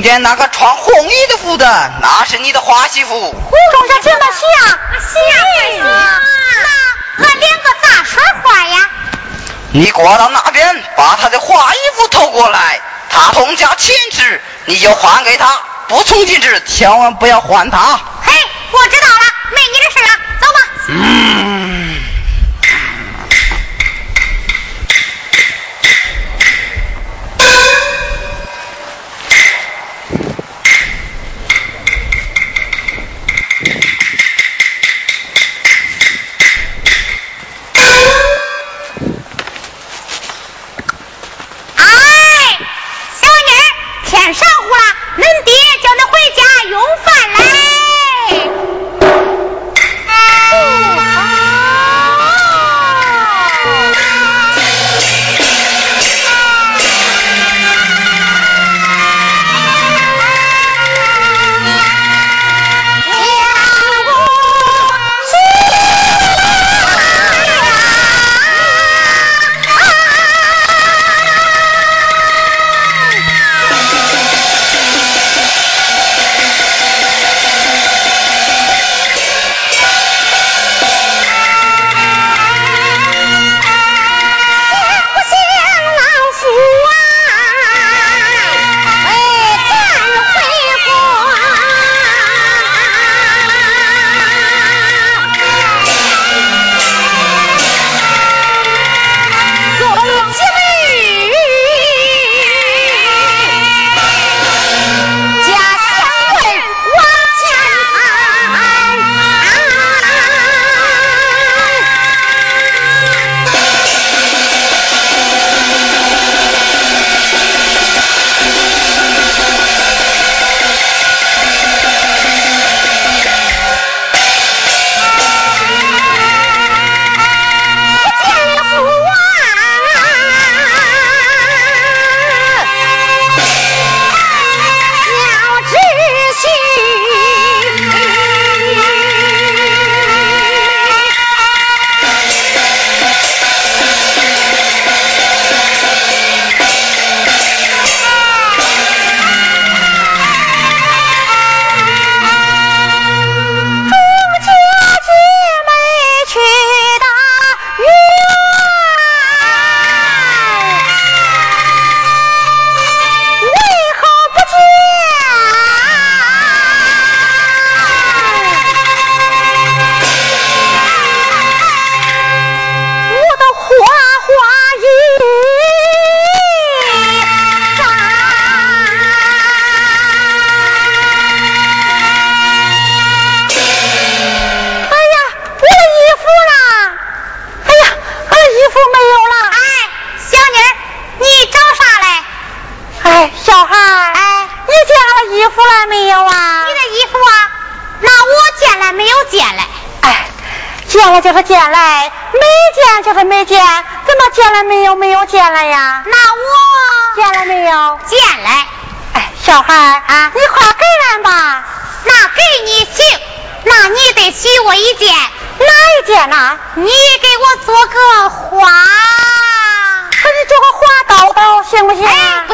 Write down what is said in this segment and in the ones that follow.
中间那个穿红衣的服的，那是你的花媳妇。中间这么像，像啊！那那两个咋说话呀？你过到那边，把他的花衣服偷过来，他同家亲值，你就还给他。不从进值，千万不要还他。嘿，我知道了，没你的事了，走吧。嗯。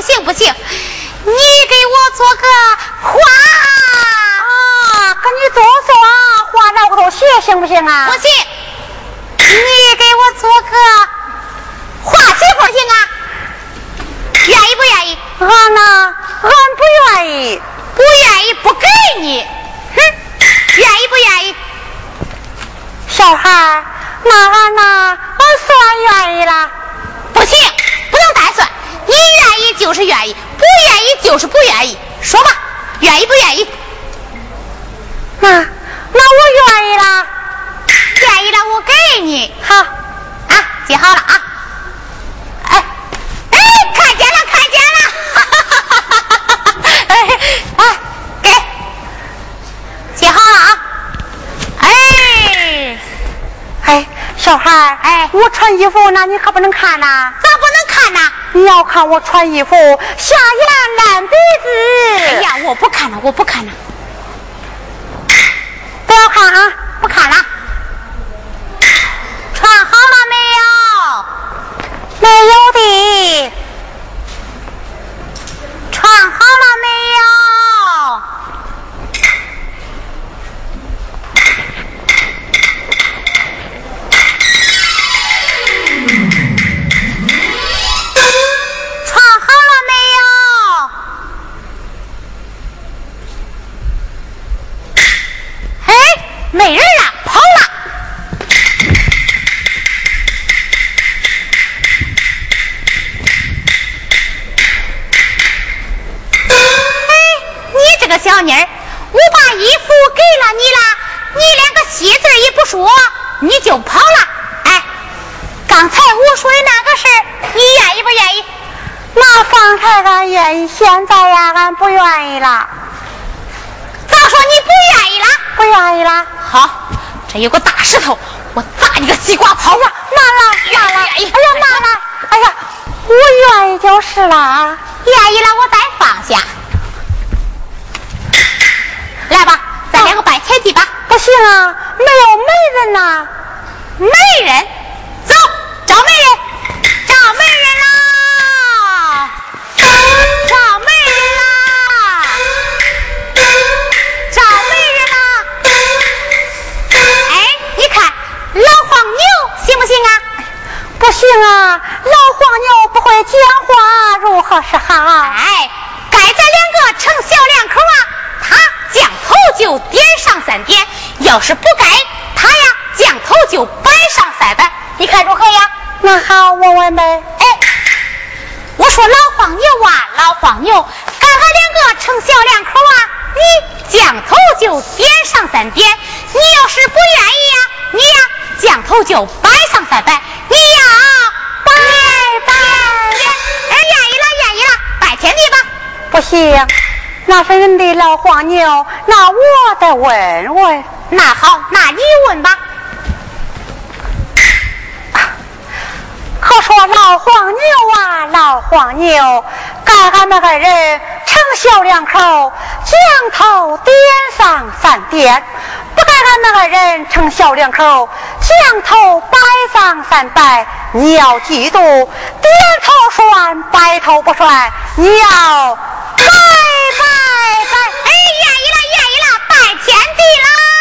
行不行，你给我做个花。啊，给你做做画那个头鞋行不行啊？不行，你给我做个花媳妇行啊？愿意不愿意？俺呢，俺不愿意，不愿意不给你。哼，愿意不愿意？小孩，那俺呢，俺算愿意了。不行，就是愿意，不愿意就是不愿意。说吧，愿意不愿意？那那我愿意了，愿意了，我给你。好，啊，记好了啊。哎哎，看见了，看见了，哈哈哈哈哈哈！哎哎，给，记好了啊。哎哎，小孩，哎，我穿衣服，那你可不能看呐。咋不能看呢？你要看我穿衣服，下眼烂鼻子。哎呀，我不看了，我不看了。不要看啊！不看了。穿好了没有？没有的。穿好了没没人了，跑了。哎，你这个小妮儿，我把衣服给了你了，你连个谢字也不说，你就跑了。哎，刚才我说的那个事儿，你愿意不愿意？那方才俺愿意，现在呀，俺不愿意了。咋说你不愿意了？不愿意了。好，这有个大石头，我砸你个西瓜泡啊。拿了，拿了。哎呀，拿了。哎呀，我愿意就是了。愿意了，我再放下。来吧，咱两个拜天地吧。不行啊，没有媒人呐。媒人，走，找媒人，找媒人牛行不行啊？不行啊，老黄牛不会讲话，如何是好？哎，该咱两个成小两口啊，他降头就点上三点，要是不该，他呀降头就摆上三摆，你看如何呀？那好，我问呗。哎，我说老黄牛啊，老黄牛，该俺两个成小两口啊，你降头就点上三点，你要是不愿意呀，你呀将头就摆上三摆，你呀拜拜，哎，愿意了，愿意了，拜天地吧。不行，那是人的老黄牛，那我得问问。那好，那你问吧。可说老黄牛啊，老黄牛，该俺那个人成小两口，将头点上三点；不该俺那个人成小两口，将头摆上三白。你要嫉妒，点头算，白头不算。你要拜拜拜。哎，愿意了，愿意了，拜天地啦！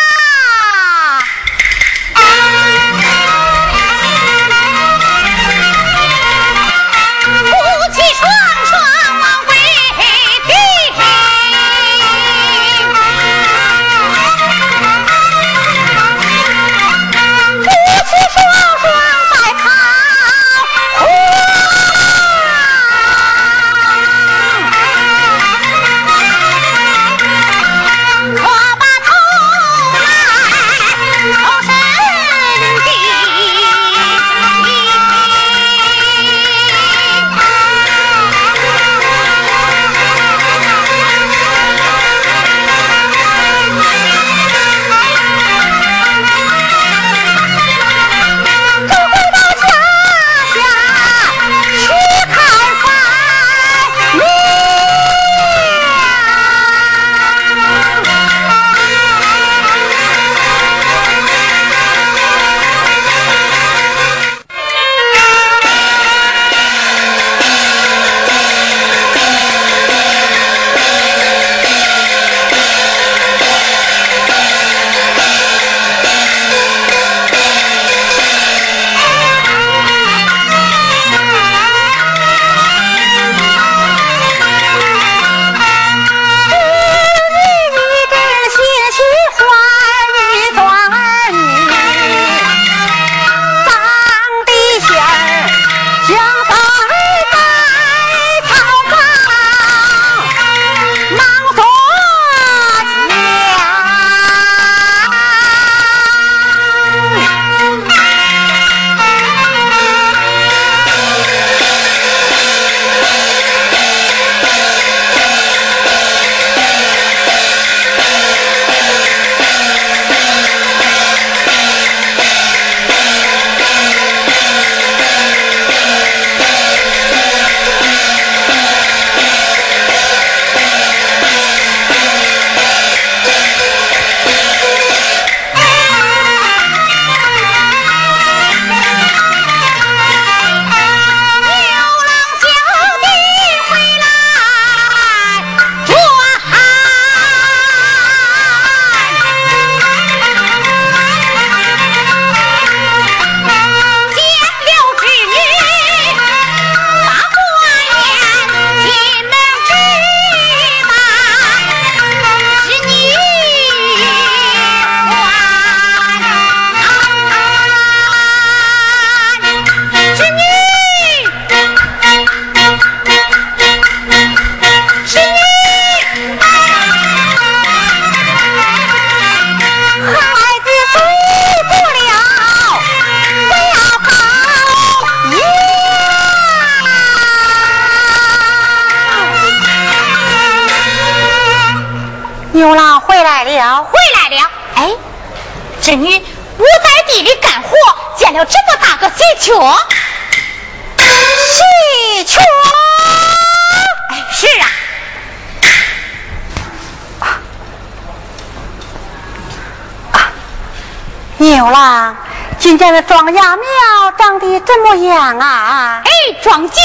喜鹊，是啊。牛郎，今天的庄稼苗长得怎么样啊？哎，庄稼。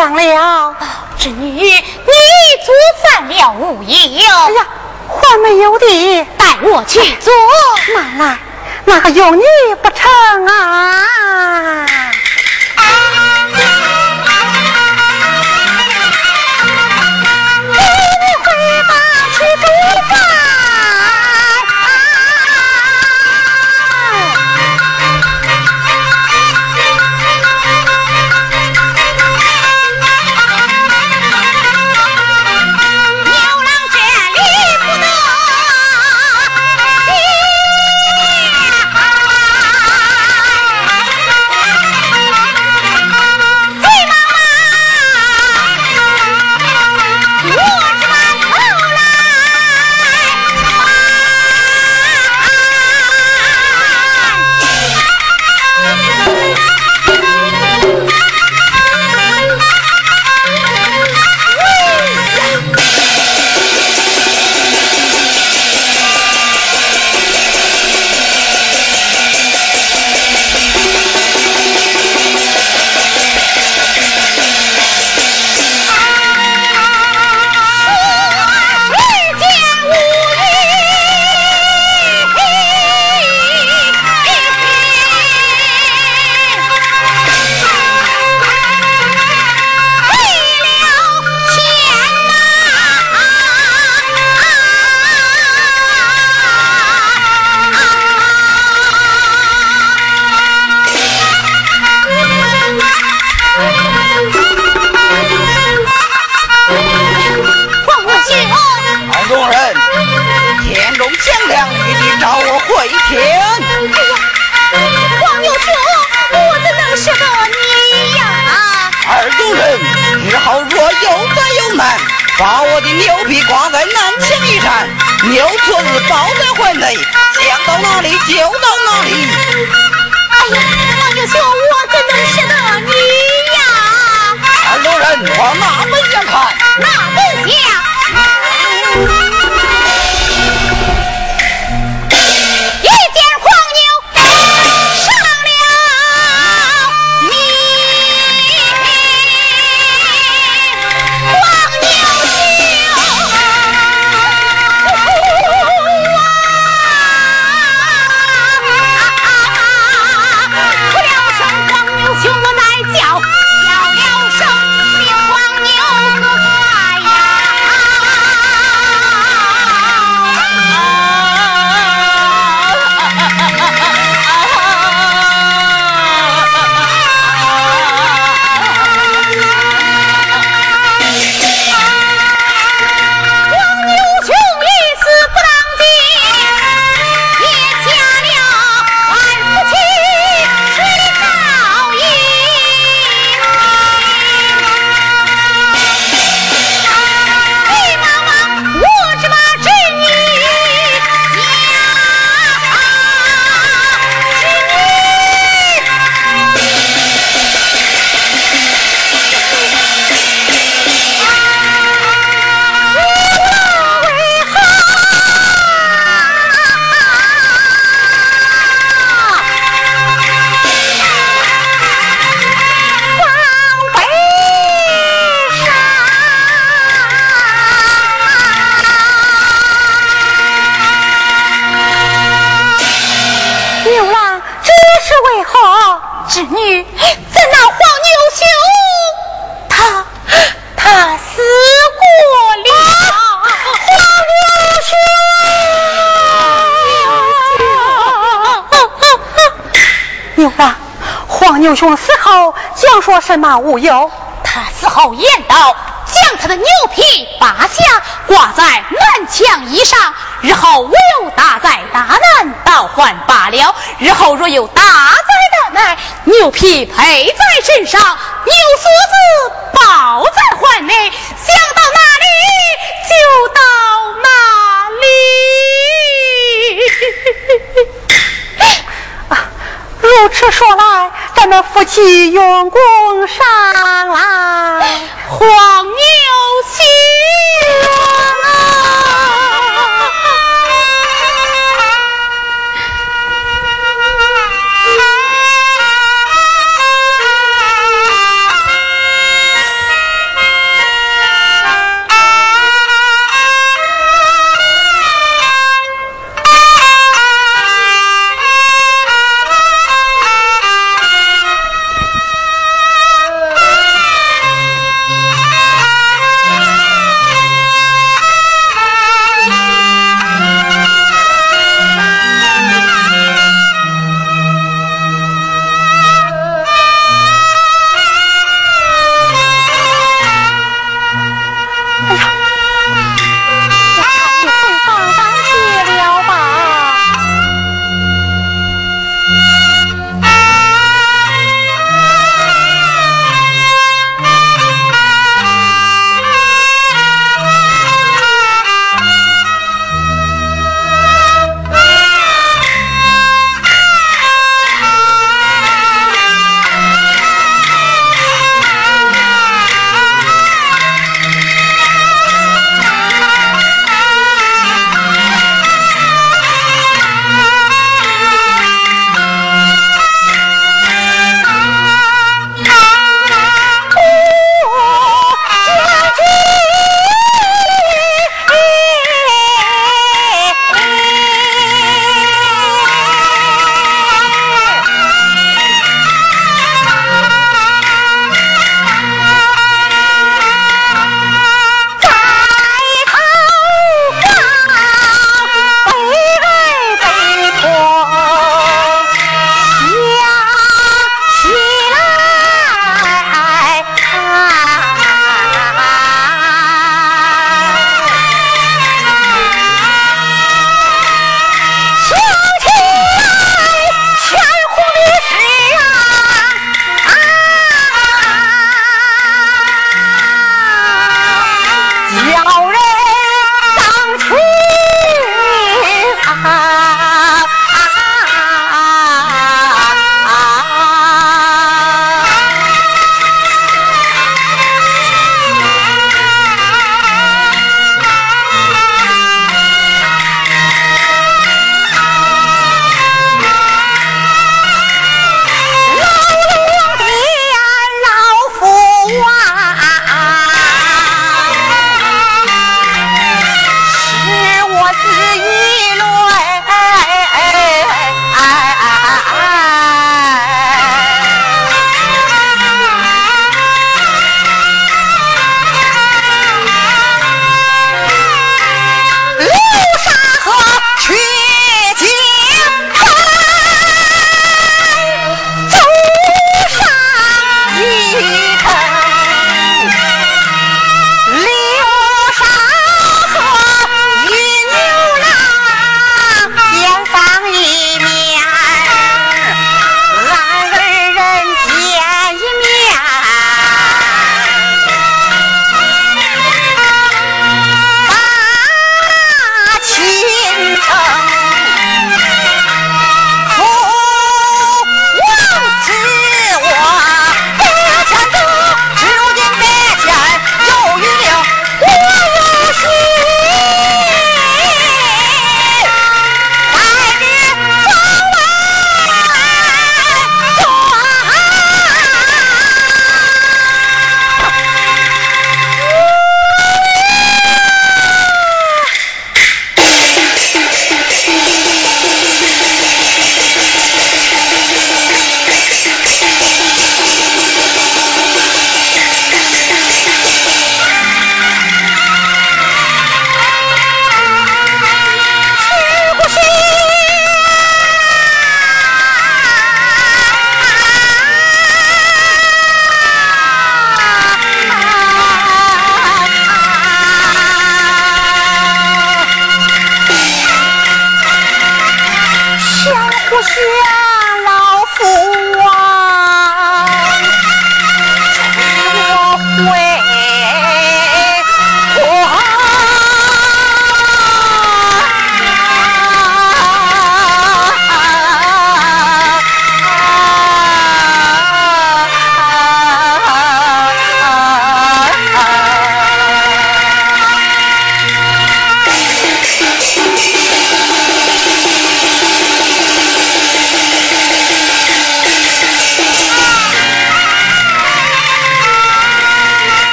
上了侄女你做饭了无疑哎呀还没有的带我去做那来那还用你不成啊？什么无忧？他死后言道：将他的牛皮拔下，挂在南墙衣上，日后我有大灾大难，倒换罢了；日后若有大灾大难，牛皮配在身上，牛锁子抱在怀内，想到哪里就到哪里。如此说来。咱们夫妻用功上来，